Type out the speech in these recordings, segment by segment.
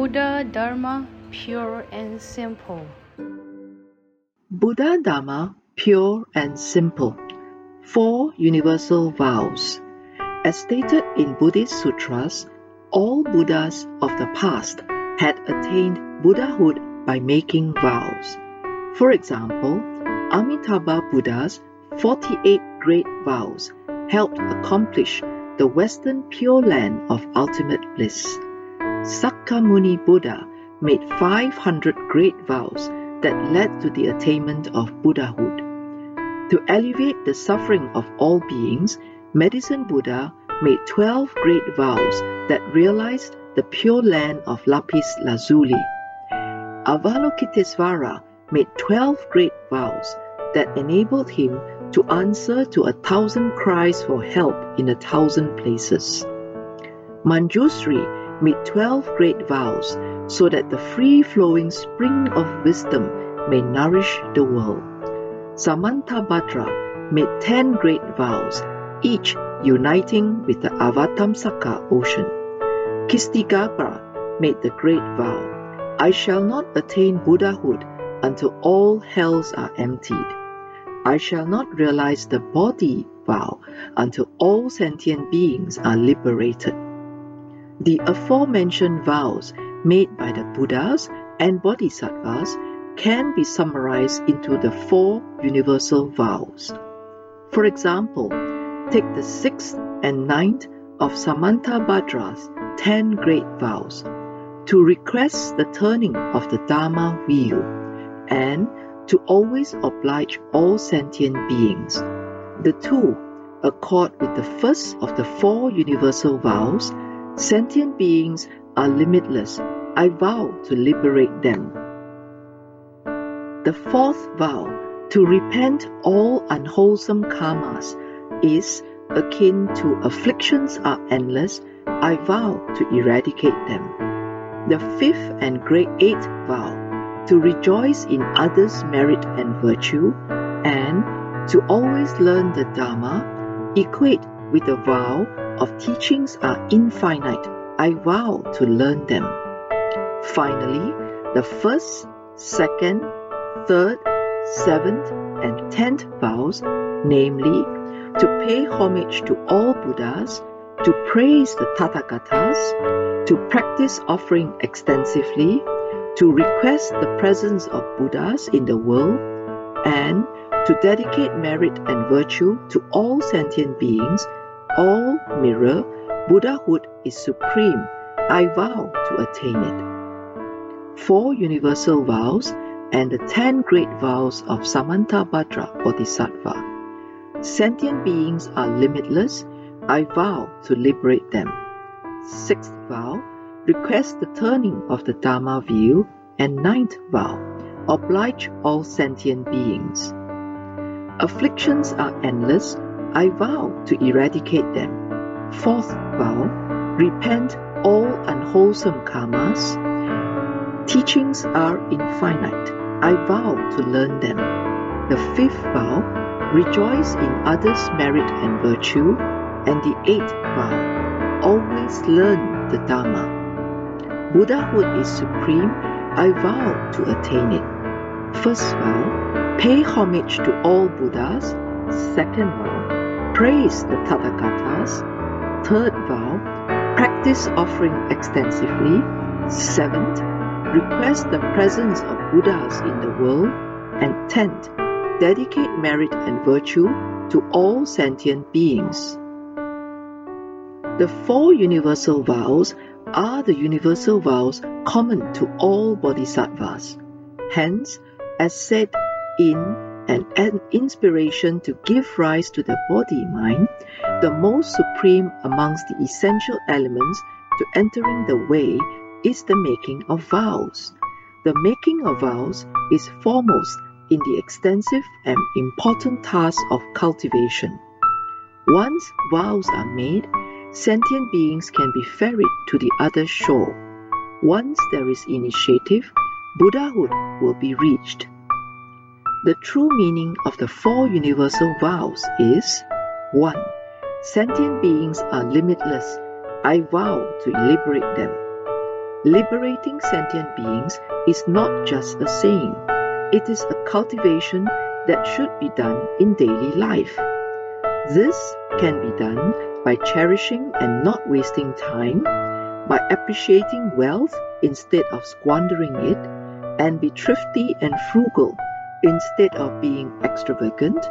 Buddha Dharma pure and simple. Buddha Dharma pure and simple. Four universal vows. As stated in Buddhist sutras, all Buddhas of the past had attained Buddhahood by making vows. For example, Amitabha Buddha's 48 great vows helped accomplish the Western Pure Land of ultimate bliss. Sakyamuni Buddha made 500 great vows that led to the attainment of Buddhahood. To alleviate the suffering of all beings, Medicine Buddha made 12 great vows that realized the pure land of Lapis Lazuli. Avalokitesvara made 12 great vows that enabled him to answer to a thousand cries for help in a thousand places. Manjusri made 12 great vows so that the free flowing spring of wisdom may nourish the world. Samantabhadra made 10 great vows, each uniting with the Avatamsaka ocean. Ksitigarbha made the great vow I shall not attain Buddhahood until all hells are emptied. I shall not realize the bodhi vow until all sentient beings are liberated. The aforementioned vows made by the Buddhas and Bodhisattvas can be summarized into the four universal vows. For example, take the sixth and ninth of Samantabhadra's ten great vows to request the turning of the Dharma wheel and to always oblige all sentient beings. The two accord with the first of the four universal vows sentient beings are limitless. I vow to liberate them. The fourth vow, to repent all unwholesome karmas, is akin to afflictions are endless. I vow to eradicate them. The fifth and great eighth vow, to rejoice in others' merit and virtue, and to always learn the Dharma, equate with the vow of teachings are infinite. I vow to learn them. Finally, the first, second, third, seventh, and tenth vows, namely, to pay homage to all Buddhas, to praise the Tathagatas, to practice offering extensively, to request the presence of Buddhas in the world, and to dedicate merit and virtue to all sentient beings, all mirror Buddhahood is supreme. I vow to attain it. Four universal vows and the ten great vows of Samantabhadra Bodhisattva. Sentient beings are limitless. I vow to liberate them. Sixth vow, request the turning of the Dharma wheel. And ninth vow, oblige all sentient beings. Afflictions are endless. I vow to eradicate them. Fourth vow, repent all unwholesome karmas. Teachings are infinite. I vow to learn them. The fifth vow, rejoice in others' merit and virtue. And the eighth vow, always learn the Dharma. Buddhahood is supreme. I vow to attain it. First vow, pay homage to all Buddhas. Second vow, praise the Tathagatas. Third vow, practice offering extensively. Seventh, request the presence of Buddhas in the world. And tenth, dedicate merit and virtue to all sentient beings. The four universal vows are the universal vows common to all bodhisattvas. Hence, as said in an, an inspiration to give rise to the bodhi mind, the most supreme amongst the essential elements to entering the way is the making of vows. The making of vows is foremost in the extensive and important task of cultivation. Once vows are made, sentient beings can be ferried to the other shore. Once there is initiative, Buddhahood will be reached. The true meaning of the four universal vows is 1. Sentient beings are limitless. I vow to liberate them. liberating sentient beings is not just a saying, it is a cultivation that should be done in daily life. This can be done by cherishing and not wasting time, by appreciating wealth instead of squandering it, and be thrifty and frugal instead of being extravagant,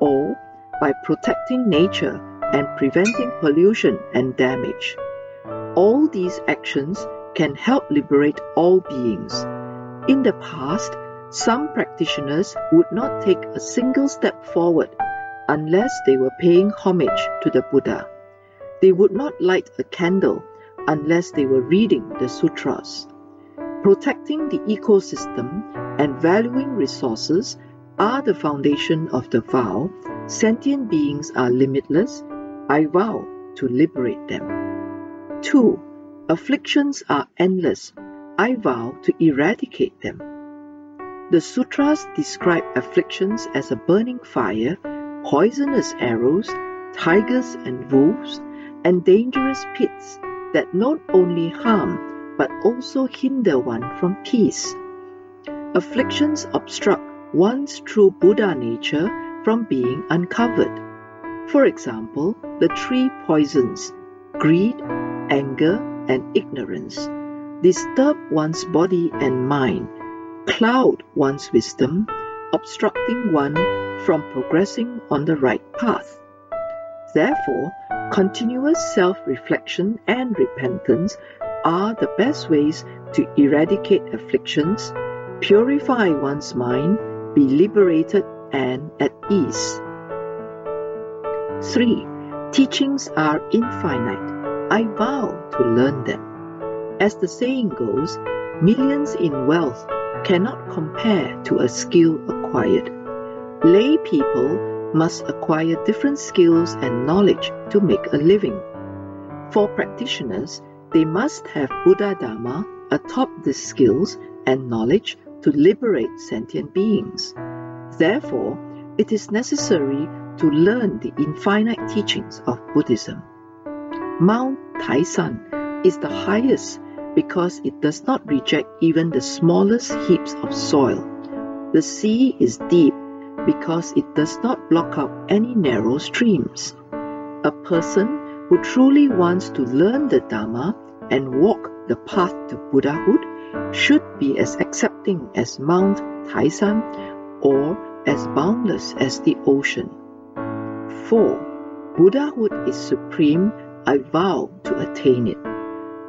or by protecting nature and preventing pollution and damage. All these actions can help liberate all beings. In the past, some practitioners would not take a single step forward unless they were paying homage to the Buddha. They would not light a candle unless they were reading the sutras. Protecting the ecosystem and valuing resources are the foundation of the vow sentient beings are limitless. I vow to liberate them. 2. Afflictions are endless. I vow to eradicate them. The sutras describe afflictions as a burning fire, poisonous arrows, tigers and wolves, and dangerous pits that not only harm but also hinder one from peace. Afflictions obstruct one's true Buddha nature from being uncovered. For example, the three poisons greed, anger, and ignorance disturb one's body and mind, cloud one's wisdom, obstructing one from progressing on the right path. Therefore, continuous self reflection and repentance are the best ways to eradicate afflictions, purify one's mind, be liberated and at ease. 3. Teachings are infinite. I vow to learn them. As the saying goes, millions in wealth cannot compare to a skill acquired. Lay people must acquire different skills and knowledge to make a living. For practitioners, they must have Buddha Dharma atop these skills and knowledge to liberate sentient beings. Therefore, it is necessary to learn the infinite teachings of Buddhism. Mount Taishan is the highest because it does not reject even the smallest heaps of soil. The sea is deep because it does not block up any narrow streams. A person who truly wants to learn the Dharma and walk the path to Buddhahood should be as accepting as Mount Taishan or as boundless as the ocean. 4. Buddhahood is supreme. I vow to attain it.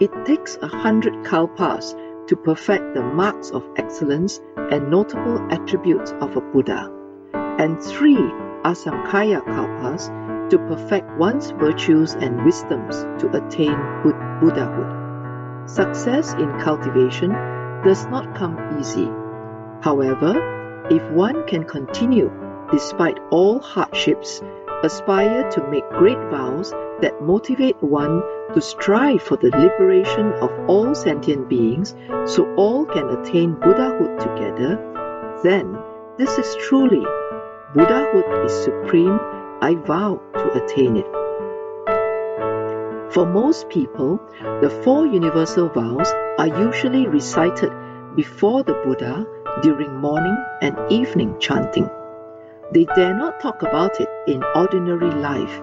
It takes a hundred kalpas to perfect the marks of excellence and notable attributes of a Buddha, and three asankhaya kalpas to perfect one's virtues and wisdoms to attain Buddhahood. Success in cultivation does not come easy. However, if one can continue despite all hardships, aspire to make great vows that motivate one to strive for the liberation of all sentient beings so all can attain Buddhahood together, then this is truly Buddhahood is supreme. I vow to attain it. For most people, the four universal vows are usually recited before the Buddha during morning and evening chanting. They dare not talk about it in ordinary life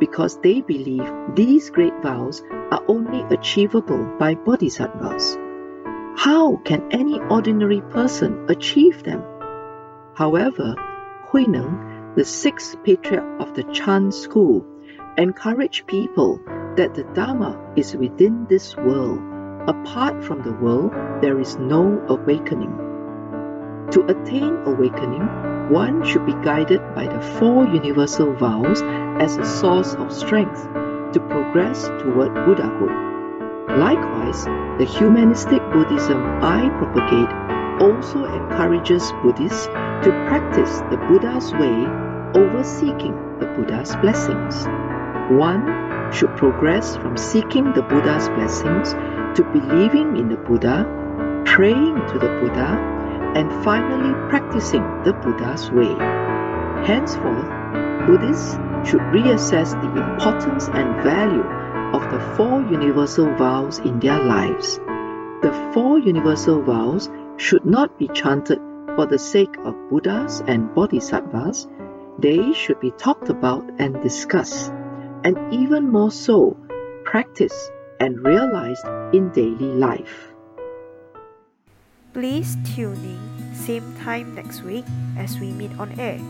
because they believe these great vows are only achievable by bodhisattvas. How can any ordinary person achieve them? However, Huineng, the sixth patriarch of the Chan school, encouraged people that the Dharma is within this world. Apart from the world, there is no awakening. To attain awakening, one should be guided by the four universal vows as a source of strength to progress toward Buddhahood. Likewise, the humanistic Buddhism I propagate also encourages Buddhists to practice the Buddha's way over seeking the Buddha's blessings. One should progress from seeking the Buddha's blessings to believing in the Buddha, praying to the Buddha, and finally practicing the Buddha's way. Henceforth, Buddhists should reassess the importance and value of the four universal vows in their lives. The four universal vows should not be chanted for the sake of Buddhas and Bodhisattvas, they should be talked about and discussed, and even more so, practiced and realized in daily life. Please tune in same time next week as we meet on air.